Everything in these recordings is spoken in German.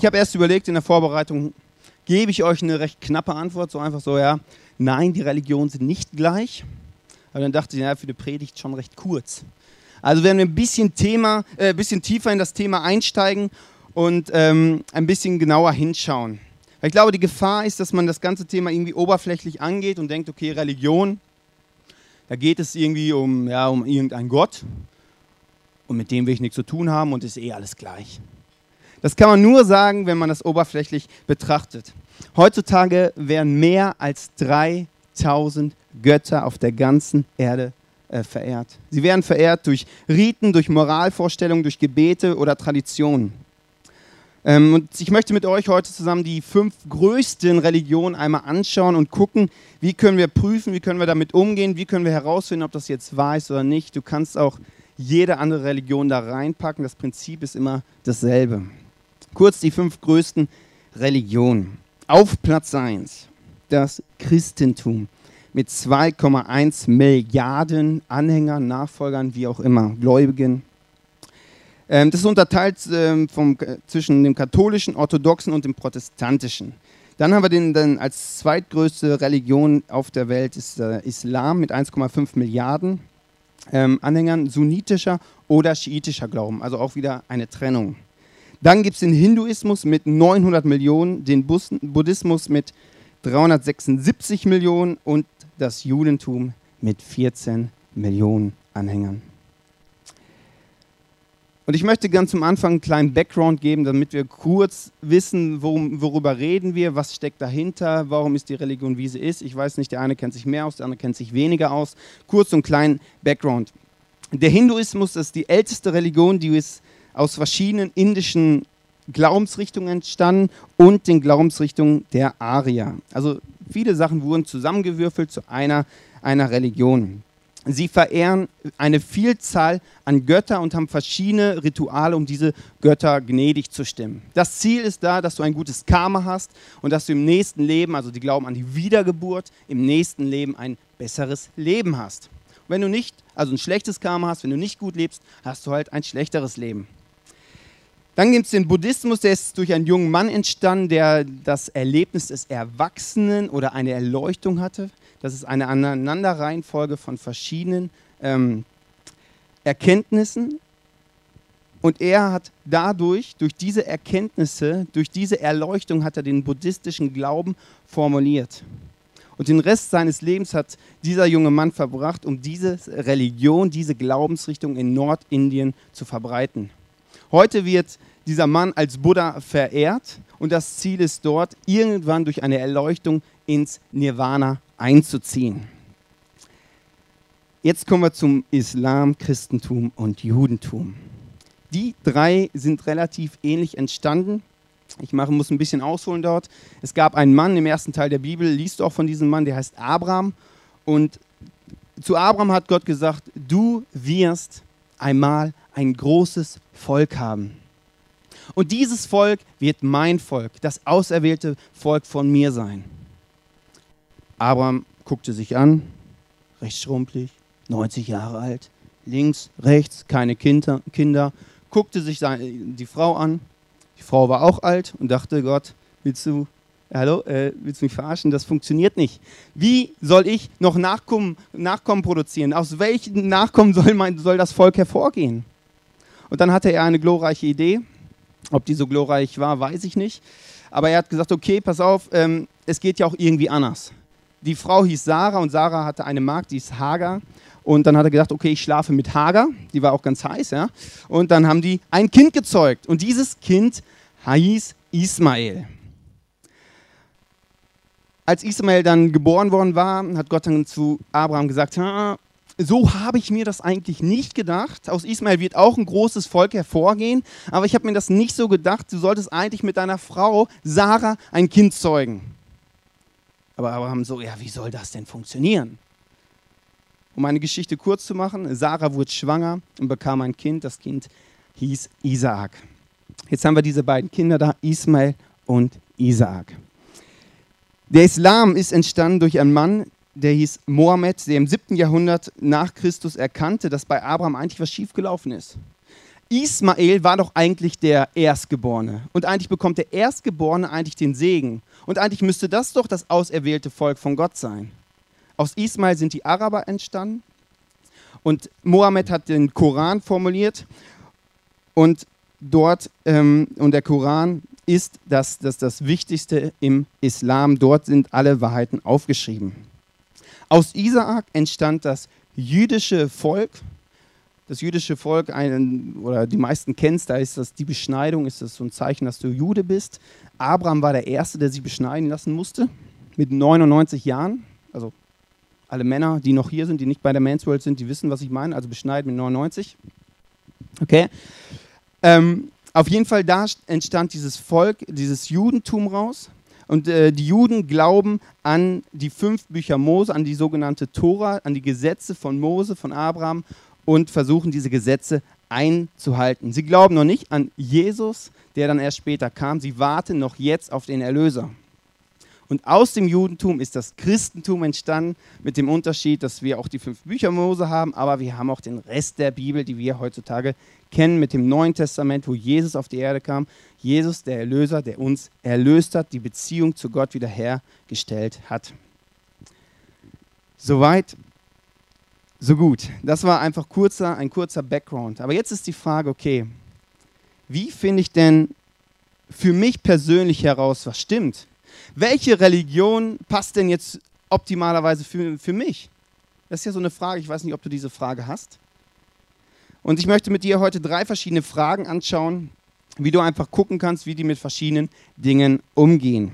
Ich habe erst überlegt in der Vorbereitung, gebe ich euch eine recht knappe Antwort, so einfach so, ja, nein, die Religionen sind nicht gleich. Aber dann dachte ich, ja, für eine Predigt schon recht kurz. Also werden wir ein bisschen, Thema, äh, bisschen tiefer in das Thema einsteigen und ähm, ein bisschen genauer hinschauen. Ich glaube, die Gefahr ist, dass man das ganze Thema irgendwie oberflächlich angeht und denkt, okay, Religion, da geht es irgendwie um, ja, um irgendeinen Gott und mit dem will ich nichts zu tun haben und ist eh alles gleich. Das kann man nur sagen, wenn man das oberflächlich betrachtet. Heutzutage werden mehr als 3000 Götter auf der ganzen Erde äh, verehrt. Sie werden verehrt durch Riten, durch Moralvorstellungen, durch Gebete oder Traditionen. Ähm, und ich möchte mit euch heute zusammen die fünf größten Religionen einmal anschauen und gucken, wie können wir prüfen, wie können wir damit umgehen, wie können wir herausfinden, ob das jetzt wahr ist oder nicht. Du kannst auch jede andere Religion da reinpacken. Das Prinzip ist immer dasselbe. Kurz die fünf größten Religionen. Auf Platz 1 das Christentum mit 2,1 Milliarden Anhängern, Nachfolgern, wie auch immer, Gläubigen. Ähm, das ist unterteilt ähm, vom, zwischen dem katholischen, orthodoxen und dem protestantischen. Dann haben wir den, den als zweitgrößte Religion auf der Welt ist der Islam mit 1,5 Milliarden ähm, Anhängern, sunnitischer oder schiitischer Glauben, also auch wieder eine Trennung. Dann gibt es den Hinduismus mit 900 Millionen, den Buddhismus mit 376 Millionen und das Judentum mit 14 Millionen Anhängern. Und ich möchte ganz zum Anfang einen kleinen Background geben, damit wir kurz wissen, worum, worüber reden wir, was steckt dahinter, warum ist die Religion, wie sie ist. Ich weiß nicht, der eine kennt sich mehr aus, der andere kennt sich weniger aus. Kurz einen kleinen Background. Der Hinduismus ist die älteste Religion, die ist aus verschiedenen indischen Glaubensrichtungen entstanden und den Glaubensrichtungen der Arier. Also viele Sachen wurden zusammengewürfelt zu einer, einer Religion. Sie verehren eine Vielzahl an Götter und haben verschiedene Rituale, um diese Götter gnädig zu stimmen. Das Ziel ist da, dass du ein gutes Karma hast und dass du im nächsten Leben, also die glauben an die Wiedergeburt, im nächsten Leben ein besseres Leben hast. Wenn du nicht, also ein schlechtes Karma hast, wenn du nicht gut lebst, hast du halt ein schlechteres Leben. Dann gibt es den Buddhismus, der ist durch einen jungen Mann entstanden, der das Erlebnis des Erwachsenen oder eine Erleuchtung hatte. Das ist eine Aneinanderreihenfolge von verschiedenen ähm, Erkenntnissen. Und er hat dadurch, durch diese Erkenntnisse, durch diese Erleuchtung, hat er den buddhistischen Glauben formuliert. Und den Rest seines Lebens hat dieser junge Mann verbracht, um diese Religion, diese Glaubensrichtung in Nordindien zu verbreiten. Heute wird dieser Mann als Buddha verehrt und das Ziel ist dort, irgendwann durch eine Erleuchtung ins Nirvana einzuziehen. Jetzt kommen wir zum Islam, Christentum und Judentum. Die drei sind relativ ähnlich entstanden. Ich mache, muss ein bisschen ausholen dort. Es gab einen Mann im ersten Teil der Bibel, liest auch von diesem Mann, der heißt Abraham. Und zu Abraham hat Gott gesagt, du wirst einmal ein großes Volk haben. Und dieses Volk wird mein Volk, das auserwählte Volk von mir sein. Abraham guckte sich an, recht schrumpelig, 90 Jahre alt, links, rechts, keine Kinder, Kinder guckte sich die Frau an. Die Frau war auch alt und dachte, Gott, willst du, hallo, äh, willst du mich verarschen? Das funktioniert nicht. Wie soll ich noch Nachkommen, Nachkommen produzieren? Aus welchen Nachkommen soll, mein, soll das Volk hervorgehen? Und dann hatte er eine glorreiche Idee. Ob die so glorreich war, weiß ich nicht. Aber er hat gesagt, okay, pass auf, ähm, es geht ja auch irgendwie anders die Frau hieß Sarah und Sarah hatte eine Magd, die hieß Hagar. Und dann hat er gedacht, okay, ich schlafe mit Hagar, die war auch ganz heiß, ja. Und dann haben die ein Kind gezeugt. Und dieses Kind hieß Ismael. Als Ismael dann geboren worden war, hat Gott dann zu Abraham gesagt, so habe ich mir das eigentlich nicht gedacht. Aus Ismael wird auch ein großes Volk hervorgehen, aber ich habe mir das nicht so gedacht. Du solltest eigentlich mit deiner Frau Sarah ein Kind zeugen. Aber Abraham so, ja, wie soll das denn funktionieren? Um eine Geschichte kurz zu machen, Sarah wurde schwanger und bekam ein Kind. Das Kind hieß Isaak. Jetzt haben wir diese beiden Kinder da, Ismael und Isaak. Der Islam ist entstanden durch einen Mann, der hieß Mohammed, der im 7. Jahrhundert nach Christus erkannte, dass bei Abraham eigentlich was schiefgelaufen ist. Ismael war doch eigentlich der Erstgeborene. Und eigentlich bekommt der Erstgeborene eigentlich den Segen. Und eigentlich müsste das doch das auserwählte Volk von Gott sein. Aus Ismael sind die Araber entstanden. Und Mohammed hat den Koran formuliert. Und dort, ähm, und der Koran ist das, das, das Wichtigste im Islam. Dort sind alle Wahrheiten aufgeschrieben. Aus Isaak entstand das jüdische Volk. Das jüdische Volk, einen, oder die meisten kennst, da ist das die Beschneidung, ist das so ein Zeichen, dass du Jude bist. Abraham war der Erste, der sich beschneiden lassen musste, mit 99 Jahren. Also alle Männer, die noch hier sind, die nicht bei der Men's World sind, die wissen, was ich meine. Also beschneiden mit 99. Okay. Ähm, auf jeden Fall, da entstand dieses Volk, dieses Judentum raus. Und äh, die Juden glauben an die fünf Bücher Mose, an die sogenannte Tora, an die Gesetze von Mose, von Abraham und versuchen diese Gesetze einzuhalten. Sie glauben noch nicht an Jesus, der dann erst später kam. Sie warten noch jetzt auf den Erlöser. Und aus dem Judentum ist das Christentum entstanden, mit dem Unterschied, dass wir auch die fünf Bücher Mose haben, aber wir haben auch den Rest der Bibel, die wir heutzutage kennen, mit dem Neuen Testament, wo Jesus auf die Erde kam. Jesus, der Erlöser, der uns erlöst hat, die Beziehung zu Gott wiederhergestellt hat. Soweit, so gut. Das war einfach kurzer, ein kurzer Background. Aber jetzt ist die Frage, okay, wie finde ich denn für mich persönlich heraus, was stimmt? Welche Religion passt denn jetzt optimalerweise für, für mich? Das ist ja so eine Frage, ich weiß nicht, ob du diese Frage hast. Und ich möchte mit dir heute drei verschiedene Fragen anschauen, wie du einfach gucken kannst, wie die mit verschiedenen Dingen umgehen.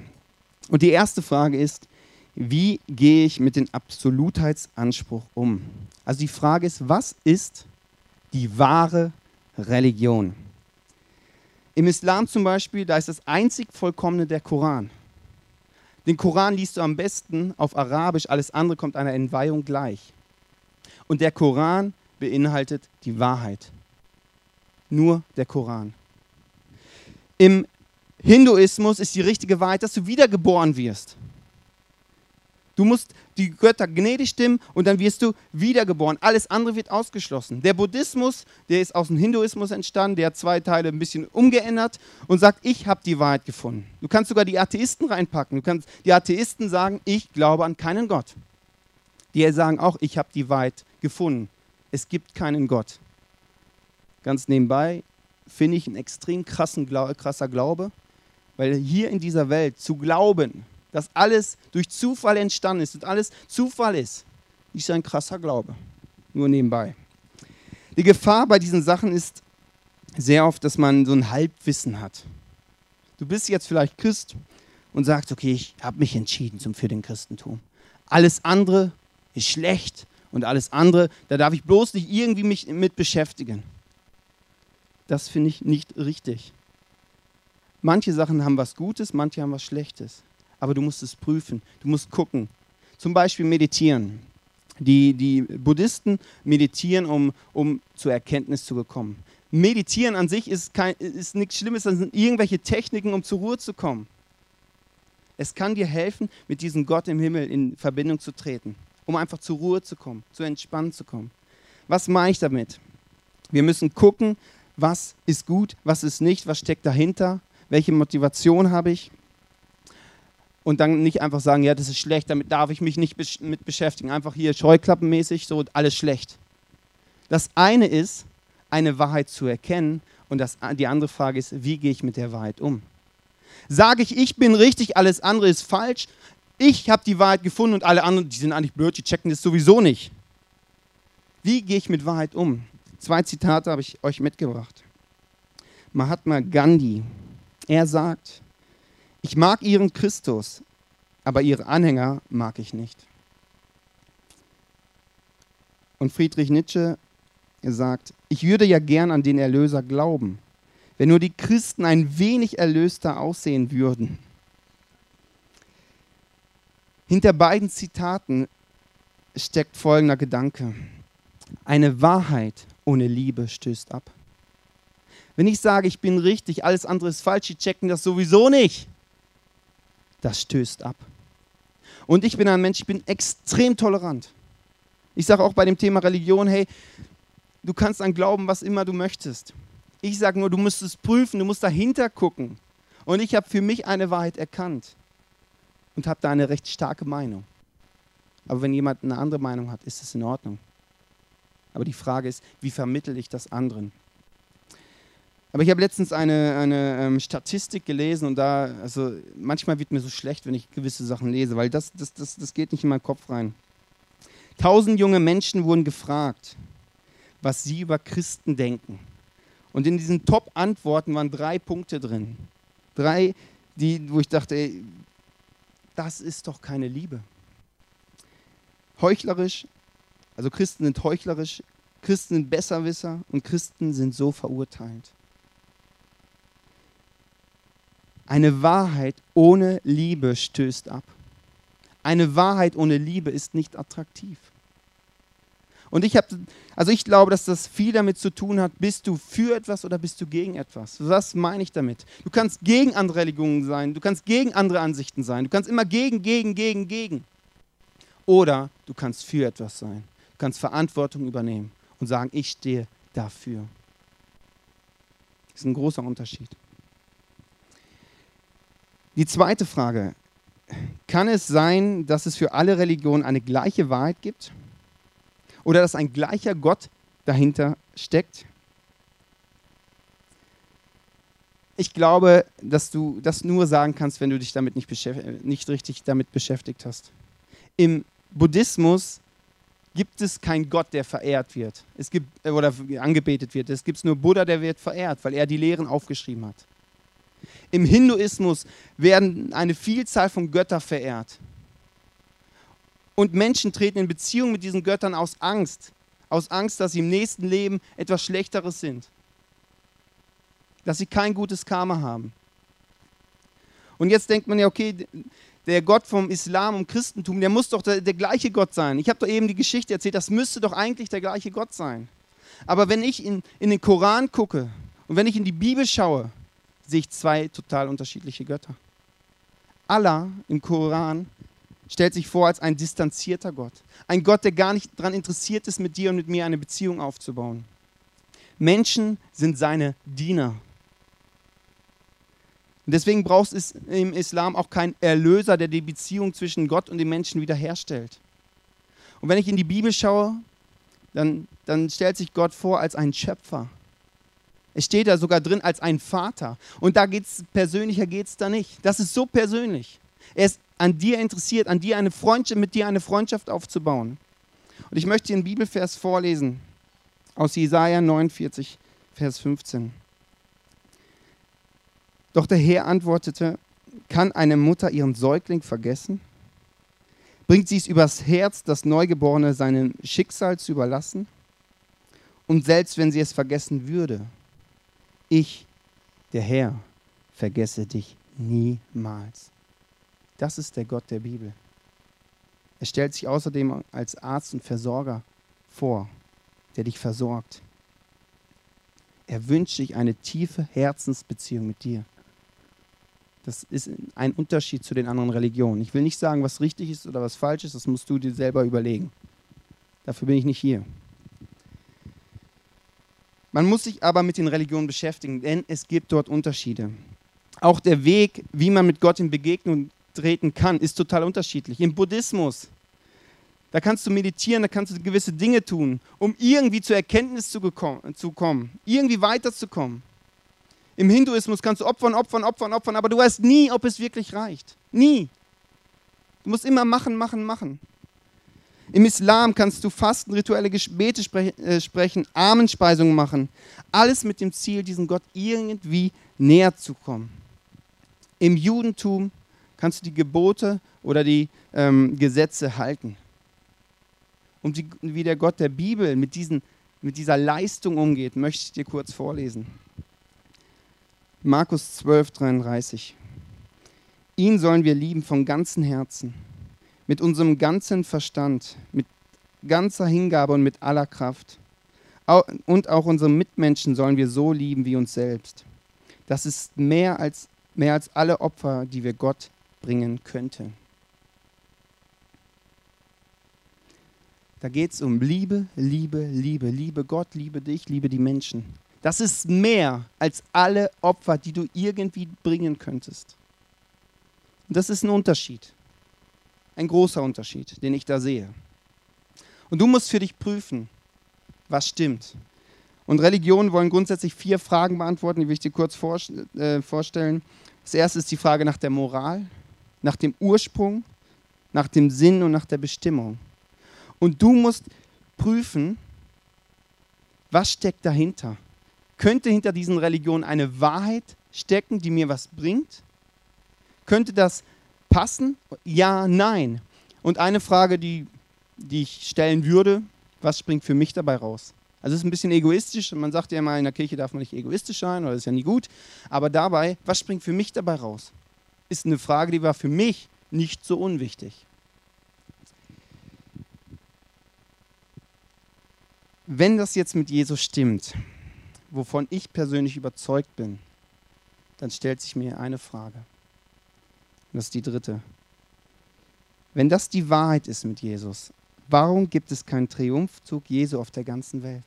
Und die erste Frage ist, wie gehe ich mit dem Absolutheitsanspruch um? Also die Frage ist, was ist die wahre Religion? Im Islam zum Beispiel, da ist das einzig Vollkommene der Koran. Den Koran liest du am besten auf Arabisch, alles andere kommt einer Entweihung gleich. Und der Koran beinhaltet die Wahrheit. Nur der Koran. Im Hinduismus ist die richtige Wahrheit, dass du wiedergeboren wirst. Du musst die Götter gnädig stimmen und dann wirst du wiedergeboren. Alles andere wird ausgeschlossen. Der Buddhismus, der ist aus dem Hinduismus entstanden, der hat zwei Teile ein bisschen umgeändert und sagt, ich habe die Wahrheit gefunden. Du kannst sogar die Atheisten reinpacken. Du kannst die Atheisten sagen, ich glaube an keinen Gott. Die sagen auch, ich habe die Wahrheit gefunden es gibt keinen Gott. Ganz nebenbei finde ich einen extrem krassen, krasser Glaube, weil hier in dieser Welt zu glauben, dass alles durch Zufall entstanden ist und alles Zufall ist, ist ein krasser Glaube. Nur nebenbei. Die Gefahr bei diesen Sachen ist sehr oft, dass man so ein Halbwissen hat. Du bist jetzt vielleicht Christ und sagst, okay, ich habe mich entschieden zum, für den Christentum. Alles andere ist schlecht und alles andere, da darf ich bloß nicht irgendwie mich mit beschäftigen. Das finde ich nicht richtig. Manche Sachen haben was Gutes, manche haben was Schlechtes. Aber du musst es prüfen, du musst gucken. Zum Beispiel meditieren. Die, die Buddhisten meditieren, um, um zur Erkenntnis zu kommen. Meditieren an sich ist, kein, ist nichts Schlimmes, das sind irgendwelche Techniken, um zur Ruhe zu kommen. Es kann dir helfen, mit diesem Gott im Himmel in Verbindung zu treten um einfach zur Ruhe zu kommen, zu entspannen zu kommen. Was mache ich damit? Wir müssen gucken, was ist gut, was ist nicht, was steckt dahinter, welche Motivation habe ich. Und dann nicht einfach sagen, ja, das ist schlecht, damit darf ich mich nicht mit beschäftigen. Einfach hier scheuklappenmäßig, so alles schlecht. Das eine ist, eine Wahrheit zu erkennen und das, die andere Frage ist, wie gehe ich mit der Wahrheit um? Sage ich, ich bin richtig, alles andere ist falsch, ich habe die Wahrheit gefunden und alle anderen, die sind eigentlich blöd, die checken das sowieso nicht. Wie gehe ich mit Wahrheit um? Zwei Zitate habe ich euch mitgebracht. Mahatma Gandhi, er sagt, ich mag ihren Christus, aber ihre Anhänger mag ich nicht. Und Friedrich Nietzsche sagt, ich würde ja gern an den Erlöser glauben, wenn nur die Christen ein wenig erlöster aussehen würden. Hinter beiden Zitaten steckt folgender Gedanke. Eine Wahrheit ohne Liebe stößt ab. Wenn ich sage, ich bin richtig, alles andere ist falsch, die checken das sowieso nicht. Das stößt ab. Und ich bin ein Mensch, ich bin extrem tolerant. Ich sage auch bei dem Thema Religion, hey, du kannst an glauben, was immer du möchtest. Ich sage nur, du musst es prüfen, du musst dahinter gucken. Und ich habe für mich eine Wahrheit erkannt und habe da eine recht starke Meinung. Aber wenn jemand eine andere Meinung hat, ist es in Ordnung. Aber die Frage ist, wie vermittel ich das anderen? Aber ich habe letztens eine, eine ähm, Statistik gelesen und da, also manchmal wird mir so schlecht, wenn ich gewisse Sachen lese, weil das, das, das, das geht nicht in meinen Kopf rein. Tausend junge Menschen wurden gefragt, was sie über Christen denken. Und in diesen Top-Antworten waren drei Punkte drin. Drei, die, wo ich dachte, ey, das ist doch keine Liebe. Heuchlerisch, also Christen sind heuchlerisch, Christen sind Besserwisser und Christen sind so verurteilt. Eine Wahrheit ohne Liebe stößt ab. Eine Wahrheit ohne Liebe ist nicht attraktiv. Und ich habe, also ich glaube, dass das viel damit zu tun hat, bist du für etwas oder bist du gegen etwas? Was meine ich damit? Du kannst gegen andere Religionen sein, du kannst gegen andere Ansichten sein, du kannst immer gegen, gegen, gegen, gegen. Oder du kannst für etwas sein. Du kannst Verantwortung übernehmen und sagen, ich stehe dafür. Das ist ein großer Unterschied. Die zweite Frage, kann es sein, dass es für alle Religionen eine gleiche Wahrheit gibt? Oder dass ein gleicher Gott dahinter steckt? Ich glaube, dass du das nur sagen kannst, wenn du dich damit nicht, nicht richtig damit beschäftigt hast. Im Buddhismus gibt es keinen Gott, der verehrt wird. Es gibt, oder angebetet wird. Es gibt nur Buddha, der wird verehrt, weil er die Lehren aufgeschrieben hat. Im Hinduismus werden eine Vielzahl von Göttern verehrt. Und Menschen treten in Beziehung mit diesen Göttern aus Angst. Aus Angst, dass sie im nächsten Leben etwas Schlechteres sind. Dass sie kein gutes Karma haben. Und jetzt denkt man ja, okay, der Gott vom Islam und Christentum, der muss doch der, der gleiche Gott sein. Ich habe doch eben die Geschichte erzählt, das müsste doch eigentlich der gleiche Gott sein. Aber wenn ich in, in den Koran gucke und wenn ich in die Bibel schaue, sehe ich zwei total unterschiedliche Götter. Allah im Koran stellt sich vor als ein distanzierter Gott. Ein Gott, der gar nicht daran interessiert ist, mit dir und mit mir eine Beziehung aufzubauen. Menschen sind seine Diener. Und deswegen braucht es im Islam auch keinen Erlöser, der die Beziehung zwischen Gott und den Menschen wiederherstellt. Und wenn ich in die Bibel schaue, dann, dann stellt sich Gott vor als ein Schöpfer. Es steht da sogar drin als ein Vater. Und da geht's persönlicher geht es da nicht. Das ist so persönlich. Er ist an dir interessiert, an dir eine Freundschaft, mit dir eine Freundschaft aufzubauen. Und ich möchte dir einen Bibelvers vorlesen aus Jesaja 49, Vers 15. Doch der Herr antwortete, kann eine Mutter ihren Säugling vergessen? Bringt sie es übers Herz, das Neugeborene seinem Schicksal zu überlassen? Und selbst wenn sie es vergessen würde, ich, der Herr, vergesse dich niemals. Das ist der Gott der Bibel. Er stellt sich außerdem als Arzt und Versorger vor, der dich versorgt. Er wünscht sich eine tiefe Herzensbeziehung mit dir. Das ist ein Unterschied zu den anderen Religionen. Ich will nicht sagen, was richtig ist oder was falsch ist, das musst du dir selber überlegen. Dafür bin ich nicht hier. Man muss sich aber mit den Religionen beschäftigen, denn es gibt dort Unterschiede. Auch der Weg, wie man mit Gott in Begegnung treten kann, ist total unterschiedlich. Im Buddhismus, da kannst du meditieren, da kannst du gewisse Dinge tun, um irgendwie zur Erkenntnis zu, zu kommen, irgendwie weiterzukommen. Im Hinduismus kannst du opfern, opfern, opfern, opfern, aber du weißt nie, ob es wirklich reicht. Nie. Du musst immer machen, machen, machen. Im Islam kannst du Fasten, rituelle Gebete spre äh, sprechen, Armenspeisungen machen. Alles mit dem Ziel, diesem Gott irgendwie näher zu kommen. Im Judentum kannst du die Gebote oder die ähm, Gesetze halten. Und die, wie der Gott der Bibel mit, diesen, mit dieser Leistung umgeht, möchte ich dir kurz vorlesen. Markus 12, 33. Ihn sollen wir lieben von ganzem Herzen, mit unserem ganzen Verstand, mit ganzer Hingabe und mit aller Kraft. Und auch unsere Mitmenschen sollen wir so lieben wie uns selbst. Das ist mehr als, mehr als alle Opfer, die wir Gott bringen könnten. Da geht es um Liebe, Liebe, Liebe, liebe Gott, liebe dich, liebe die Menschen. Das ist mehr als alle Opfer, die du irgendwie bringen könntest. Und das ist ein Unterschied. Ein großer Unterschied, den ich da sehe. Und du musst für dich prüfen, was stimmt. Und Religionen wollen grundsätzlich vier Fragen beantworten, die will ich dir kurz äh, vorstellen. Das erste ist die Frage nach der Moral, nach dem Ursprung, nach dem Sinn und nach der Bestimmung. Und du musst prüfen, was steckt dahinter. Könnte hinter diesen Religionen eine Wahrheit stecken, die mir was bringt? Könnte das passen? Ja, nein. Und eine Frage, die, die ich stellen würde, was springt für mich dabei raus? Also es ist ein bisschen egoistisch. Man sagt ja immer, in der Kirche darf man nicht egoistisch sein, oder das ist ja nie gut. Aber dabei, was springt für mich dabei raus? Ist eine Frage, die war für mich nicht so unwichtig. Wenn das jetzt mit Jesus stimmt, wovon ich persönlich überzeugt bin, dann stellt sich mir eine Frage. Das ist die dritte. Wenn das die Wahrheit ist mit Jesus, warum gibt es keinen Triumphzug Jesu auf der ganzen Welt?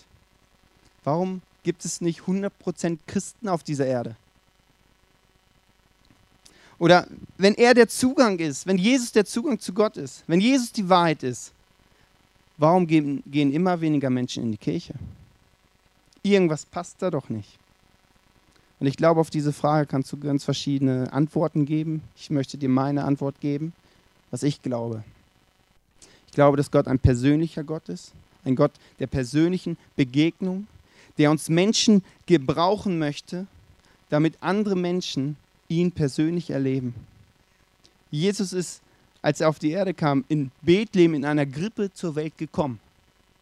Warum gibt es nicht 100% Christen auf dieser Erde? Oder wenn er der Zugang ist, wenn Jesus der Zugang zu Gott ist, wenn Jesus die Wahrheit ist, warum gehen, gehen immer weniger Menschen in die Kirche? Irgendwas passt da doch nicht. Und ich glaube, auf diese Frage kannst du ganz verschiedene Antworten geben. Ich möchte dir meine Antwort geben, was ich glaube. Ich glaube, dass Gott ein persönlicher Gott ist, ein Gott der persönlichen Begegnung, der uns Menschen gebrauchen möchte, damit andere Menschen ihn persönlich erleben. Jesus ist, als er auf die Erde kam, in Bethlehem in einer Grippe zur Welt gekommen.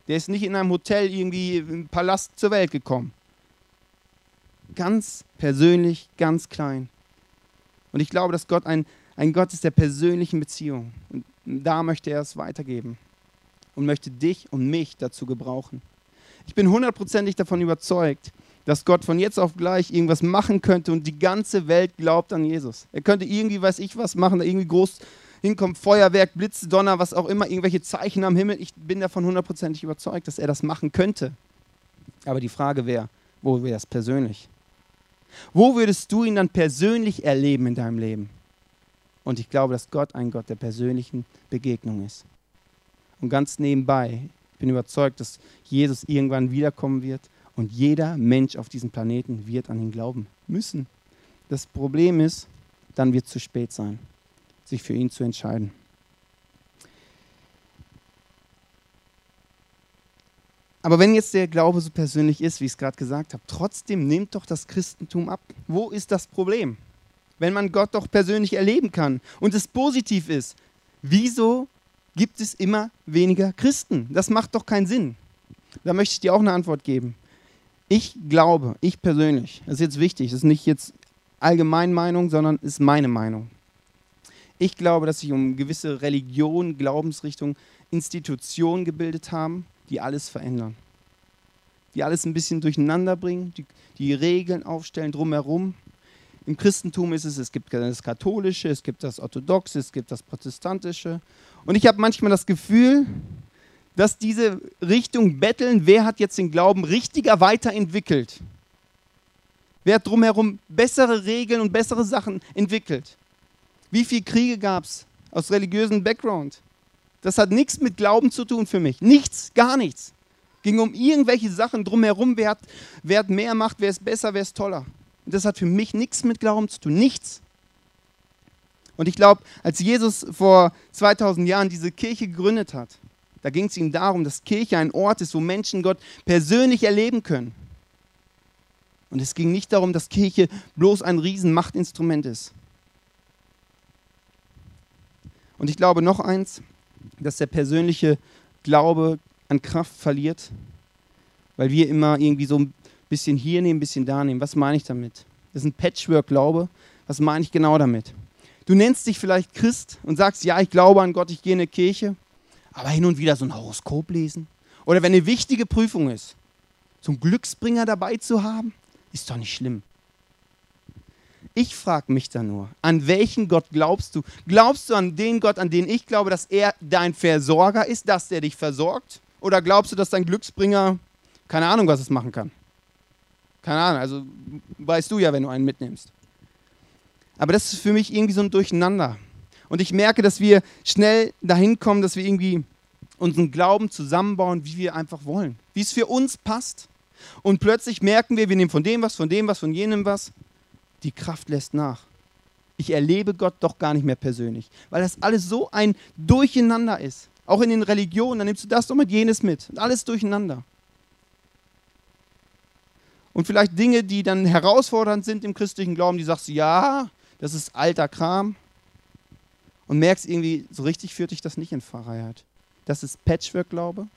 Der ist nicht in einem Hotel irgendwie im Palast zur Welt gekommen. Ganz persönlich, ganz klein. Und ich glaube, dass Gott ein, ein Gott ist der persönlichen Beziehung. Und da möchte er es weitergeben und möchte dich und mich dazu gebrauchen. Ich bin hundertprozentig davon überzeugt, dass Gott von jetzt auf gleich irgendwas machen könnte und die ganze Welt glaubt an Jesus. Er könnte irgendwie, weiß ich was machen, irgendwie groß hinkommt, Feuerwerk, Blitze, Donner, was auch immer, irgendwelche Zeichen am Himmel. Ich bin davon hundertprozentig überzeugt, dass er das machen könnte. Aber die Frage wäre, wo wäre das persönlich? Wo würdest du ihn dann persönlich erleben in deinem Leben? Und ich glaube, dass Gott ein Gott der persönlichen Begegnung ist. Und ganz nebenbei, ich bin überzeugt, dass Jesus irgendwann wiederkommen wird und jeder Mensch auf diesem Planeten wird an ihn glauben müssen. Das Problem ist, dann wird es zu spät sein, sich für ihn zu entscheiden. Aber wenn jetzt der Glaube so persönlich ist, wie ich es gerade gesagt habe, trotzdem nimmt doch das Christentum ab. Wo ist das Problem? Wenn man Gott doch persönlich erleben kann und es positiv ist, wieso gibt es immer weniger Christen? Das macht doch keinen Sinn. Da möchte ich dir auch eine Antwort geben. Ich glaube, ich persönlich, das ist jetzt wichtig, das ist nicht jetzt Allgemeinmeinung, sondern ist meine Meinung. Ich glaube, dass sich um gewisse Religionen, Glaubensrichtungen, Institutionen gebildet haben, die alles verändern. Die alles ein bisschen durcheinander bringen, die, die Regeln aufstellen drumherum. Im Christentum ist es, es gibt das Katholische, es gibt das Orthodoxe, es gibt das Protestantische. Und ich habe manchmal das Gefühl, dass diese Richtung betteln, wer hat jetzt den Glauben richtiger weiterentwickelt? Wer hat drumherum bessere Regeln und bessere Sachen entwickelt? Wie viele Kriege gab es aus religiösem Background? Das hat nichts mit Glauben zu tun für mich. Nichts, gar nichts. Ging um irgendwelche Sachen drumherum, wer hat, wer hat mehr Macht, wer ist besser, wer ist toller. Und das hat für mich nichts mit Glauben zu tun. Nichts. Und ich glaube, als Jesus vor 2000 Jahren diese Kirche gegründet hat, da ging es ihm darum, dass Kirche ein Ort ist, wo Menschen Gott persönlich erleben können. Und es ging nicht darum, dass Kirche bloß ein Riesenmachtinstrument ist. Und ich glaube noch eins, dass der persönliche Glaube an Kraft verliert, weil wir immer irgendwie so ein bisschen hier nehmen, ein bisschen da nehmen. Was meine ich damit? Das ist ein Patchwork-Glaube. Was meine ich genau damit? Du nennst dich vielleicht Christ und sagst, ja, ich glaube an Gott, ich gehe in eine Kirche, aber hin und wieder so ein Horoskop lesen. Oder wenn eine wichtige Prüfung ist, so einen Glücksbringer dabei zu haben, ist doch nicht schlimm. Ich frage mich da nur, an welchen Gott glaubst du? Glaubst du an den Gott, an den ich glaube, dass er dein Versorger ist, dass er dich versorgt? Oder glaubst du, dass dein Glücksbringer keine Ahnung, was es machen kann? Keine Ahnung, also weißt du ja, wenn du einen mitnimmst. Aber das ist für mich irgendwie so ein Durcheinander. Und ich merke, dass wir schnell dahin kommen, dass wir irgendwie unseren Glauben zusammenbauen, wie wir einfach wollen, wie es für uns passt. Und plötzlich merken wir, wir nehmen von dem was, von dem was, von jenem was. Die Kraft lässt nach. Ich erlebe Gott doch gar nicht mehr persönlich, weil das alles so ein Durcheinander ist. Auch in den Religionen, dann nimmst du das doch mit jenes mit. Alles durcheinander. Und vielleicht Dinge, die dann herausfordernd sind im christlichen Glauben, die sagst du, ja, das ist alter Kram. Und merkst irgendwie, so richtig führt dich das nicht in Freiheit. Das ist Patchwork-Glaube.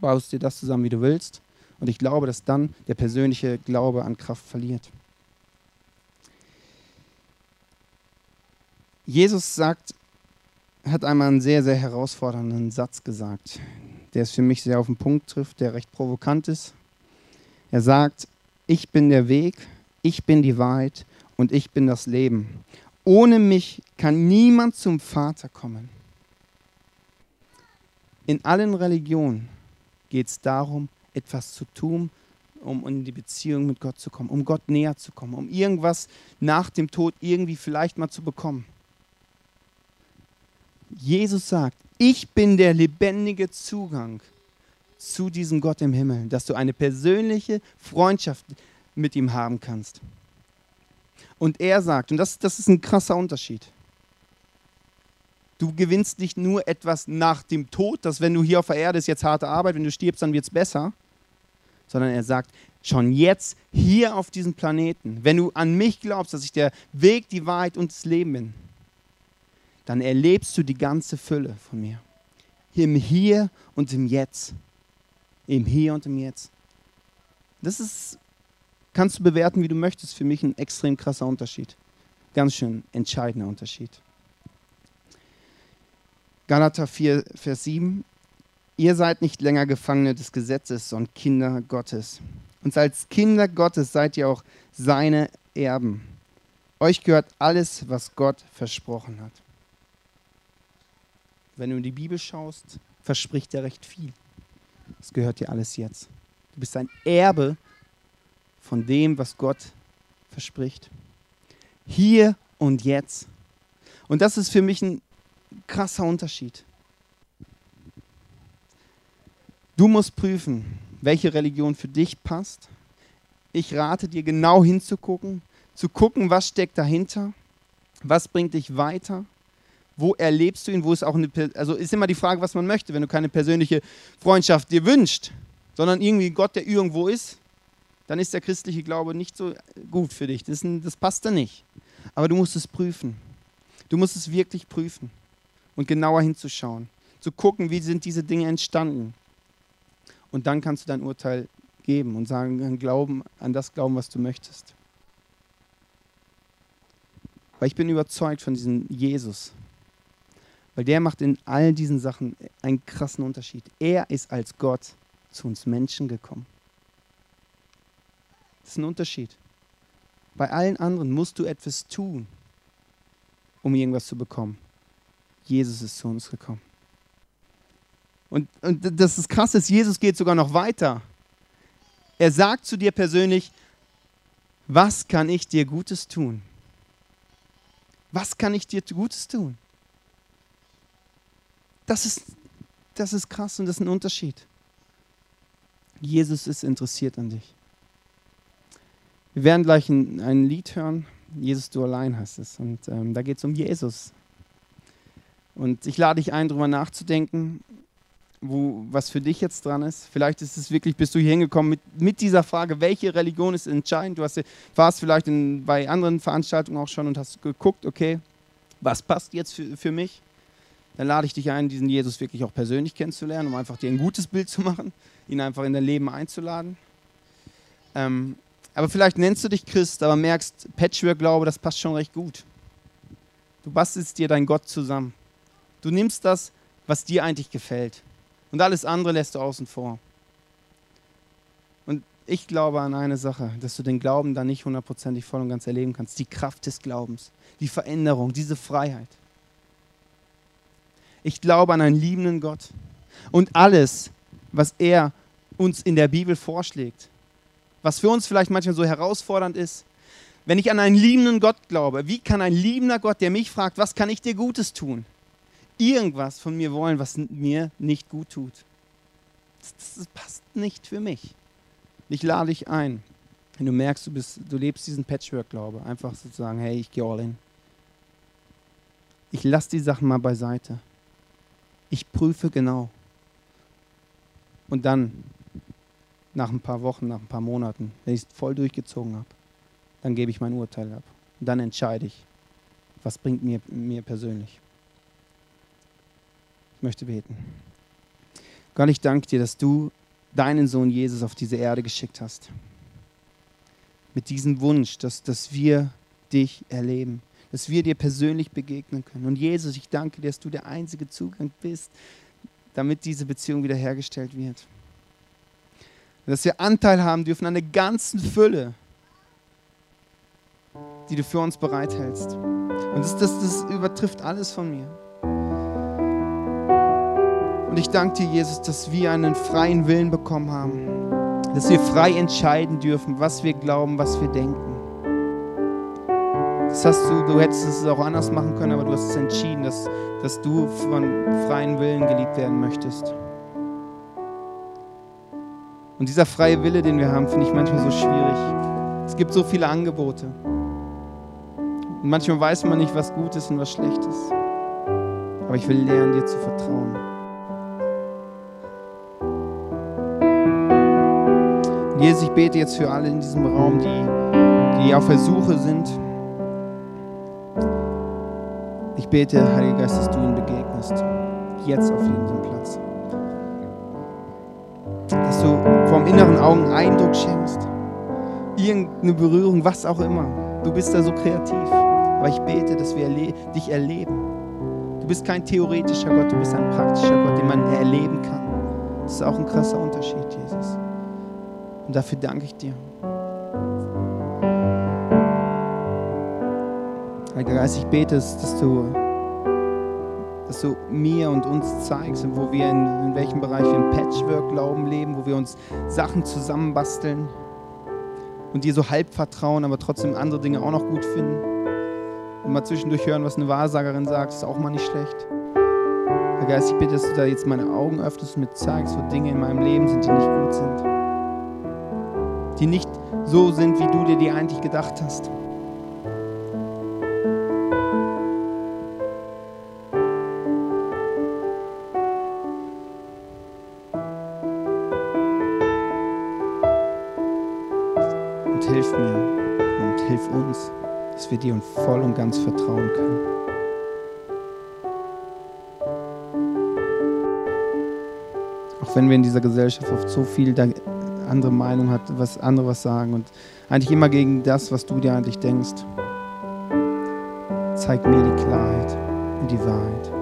Baust dir das zusammen, wie du willst. Und ich glaube, dass dann der persönliche Glaube an Kraft verliert. Jesus sagt, hat einmal einen sehr, sehr herausfordernden Satz gesagt, der es für mich sehr auf den Punkt trifft, der recht provokant ist. Er sagt, ich bin der Weg, ich bin die Wahrheit und ich bin das Leben. Ohne mich kann niemand zum Vater kommen. In allen Religionen geht es darum, etwas zu tun, um in die Beziehung mit Gott zu kommen, um Gott näher zu kommen, um irgendwas nach dem Tod irgendwie vielleicht mal zu bekommen. Jesus sagt, ich bin der lebendige Zugang zu diesem Gott im Himmel, dass du eine persönliche Freundschaft mit ihm haben kannst. Und er sagt, und das, das ist ein krasser Unterschied, du gewinnst nicht nur etwas nach dem Tod, dass wenn du hier auf der Erde ist jetzt harte Arbeit, wenn du stirbst, dann wird es besser, sondern er sagt, schon jetzt hier auf diesem Planeten, wenn du an mich glaubst, dass ich der Weg, die Wahrheit und das Leben bin, dann erlebst du die ganze Fülle von mir. Im Hier und im Jetzt. Im Hier und im Jetzt. Das ist, kannst du bewerten, wie du möchtest, für mich ein extrem krasser Unterschied. Ganz schön entscheidender Unterschied. Galater 4, Vers 7. Ihr seid nicht länger Gefangene des Gesetzes, sondern Kinder Gottes. Und als Kinder Gottes seid ihr auch seine Erben. Euch gehört alles, was Gott versprochen hat. Wenn du in die Bibel schaust, verspricht er recht viel. Das gehört dir alles jetzt. Du bist ein Erbe von dem, was Gott verspricht. Hier und jetzt. Und das ist für mich ein krasser Unterschied. Du musst prüfen, welche Religion für dich passt. Ich rate dir genau hinzugucken, zu gucken, was steckt dahinter, was bringt dich weiter wo erlebst du ihn, wo ist auch eine, also ist immer die Frage, was man möchte, wenn du keine persönliche Freundschaft dir wünschst, sondern irgendwie Gott, der irgendwo ist, dann ist der christliche Glaube nicht so gut für dich. Das, ein, das passt da nicht. Aber du musst es prüfen. Du musst es wirklich prüfen und genauer hinzuschauen, zu gucken, wie sind diese Dinge entstanden. Und dann kannst du dein Urteil geben und sagen, glauben, an das glauben, was du möchtest. Weil ich bin überzeugt von diesem Jesus, weil der macht in all diesen Sachen einen krassen Unterschied. Er ist als Gott zu uns Menschen gekommen. Das ist ein Unterschied. Bei allen anderen musst du etwas tun, um irgendwas zu bekommen. Jesus ist zu uns gekommen. Und, und das ist krass, dass Jesus geht sogar noch weiter. Er sagt zu dir persönlich, was kann ich dir Gutes tun? Was kann ich dir Gutes tun? Das ist, das ist krass und das ist ein Unterschied. Jesus ist interessiert an dich. Wir werden gleich ein, ein Lied hören. Jesus, du allein heißt es. Und ähm, da geht es um Jesus. Und ich lade dich ein, darüber nachzudenken, wo, was für dich jetzt dran ist. Vielleicht ist es wirklich, bist du hier hingekommen mit, mit dieser Frage, welche Religion ist entscheidend. Du hast, warst vielleicht in, bei anderen Veranstaltungen auch schon und hast geguckt, okay, was passt jetzt für, für mich? Dann lade ich dich ein, diesen Jesus wirklich auch persönlich kennenzulernen, um einfach dir ein gutes Bild zu machen, ihn einfach in dein Leben einzuladen. Ähm, aber vielleicht nennst du dich Christ, aber merkst, Patchwork-Glaube, das passt schon recht gut. Du bastelst dir dein Gott zusammen. Du nimmst das, was dir eigentlich gefällt. Und alles andere lässt du außen vor. Und ich glaube an eine Sache, dass du den Glauben da nicht hundertprozentig voll und ganz erleben kannst. Die Kraft des Glaubens, die Veränderung, diese Freiheit. Ich glaube an einen liebenden Gott. Und alles, was er uns in der Bibel vorschlägt, was für uns vielleicht manchmal so herausfordernd ist. Wenn ich an einen liebenden Gott glaube, wie kann ein liebender Gott, der mich fragt, was kann ich dir Gutes tun, irgendwas von mir wollen, was mir nicht gut tut? Das, das passt nicht für mich. Ich lade dich ein, wenn du merkst, du, bist, du lebst diesen Patchwork-Glaube, einfach sozusagen, hey, ich gehe all in. Ich lasse die Sachen mal beiseite. Ich prüfe genau. Und dann, nach ein paar Wochen, nach ein paar Monaten, wenn ich es voll durchgezogen habe, dann gebe ich mein Urteil ab. Und dann entscheide ich, was bringt mir, mir persönlich. Ich möchte beten. Gott, ich danke dir, dass du deinen Sohn Jesus auf diese Erde geschickt hast. Mit diesem Wunsch, dass, dass wir dich erleben, dass wir dir persönlich begegnen können. Und Jesus, ich danke dir, dass du der einzige Zugang bist, damit diese Beziehung wiederhergestellt wird. dass wir Anteil haben dürfen an der ganzen Fülle, die du für uns bereithältst. Und das, das, das übertrifft alles von mir. Und ich danke dir, Jesus, dass wir einen freien Willen bekommen haben. Dass wir frei entscheiden dürfen, was wir glauben, was wir denken. Das hast du, du hättest es auch anders machen können, aber du hast es entschieden, dass, dass du von freien Willen geliebt werden möchtest. Und dieser freie Wille, den wir haben, finde ich manchmal so schwierig. Es gibt so viele Angebote. Und manchmal weiß man nicht, was gut ist und was schlecht ist. Aber ich will lernen, dir zu vertrauen. Jesus, ich bete jetzt für alle in diesem Raum, die, die auf der Suche sind. Bete, Heiliger Geist, dass du ihnen begegnest. Jetzt auf diesem Platz. Dass du vom inneren Augen Eindruck schenkst. Irgendeine Berührung, was auch immer. Du bist da so kreativ. Aber ich bete, dass wir erle dich erleben. Du bist kein theoretischer Gott, du bist ein praktischer Gott, den man erleben kann. Das ist auch ein krasser Unterschied, Jesus. Und dafür danke ich dir. Heiliger Geist, ich bete, dass du, dass du mir und uns zeigst, wo wir in, in welchem Bereich wir im Patchwork-Glauben leben, wo wir uns Sachen zusammenbasteln und dir so halb vertrauen, aber trotzdem andere Dinge auch noch gut finden. Und mal zwischendurch hören, was eine Wahrsagerin sagt, ist auch mal nicht schlecht. Herr Geist, ich bitte, dass du da jetzt meine Augen öffnest und mir zeigst, wo Dinge in meinem Leben sind, die nicht gut sind die nicht so sind, wie du dir die eigentlich gedacht hast. Uns, dass wir dir voll und ganz vertrauen können. Auch wenn wir in dieser Gesellschaft oft so viel andere Meinung hat, was andere was sagen und eigentlich immer gegen das, was du dir eigentlich denkst. Zeig mir die Klarheit und die Wahrheit.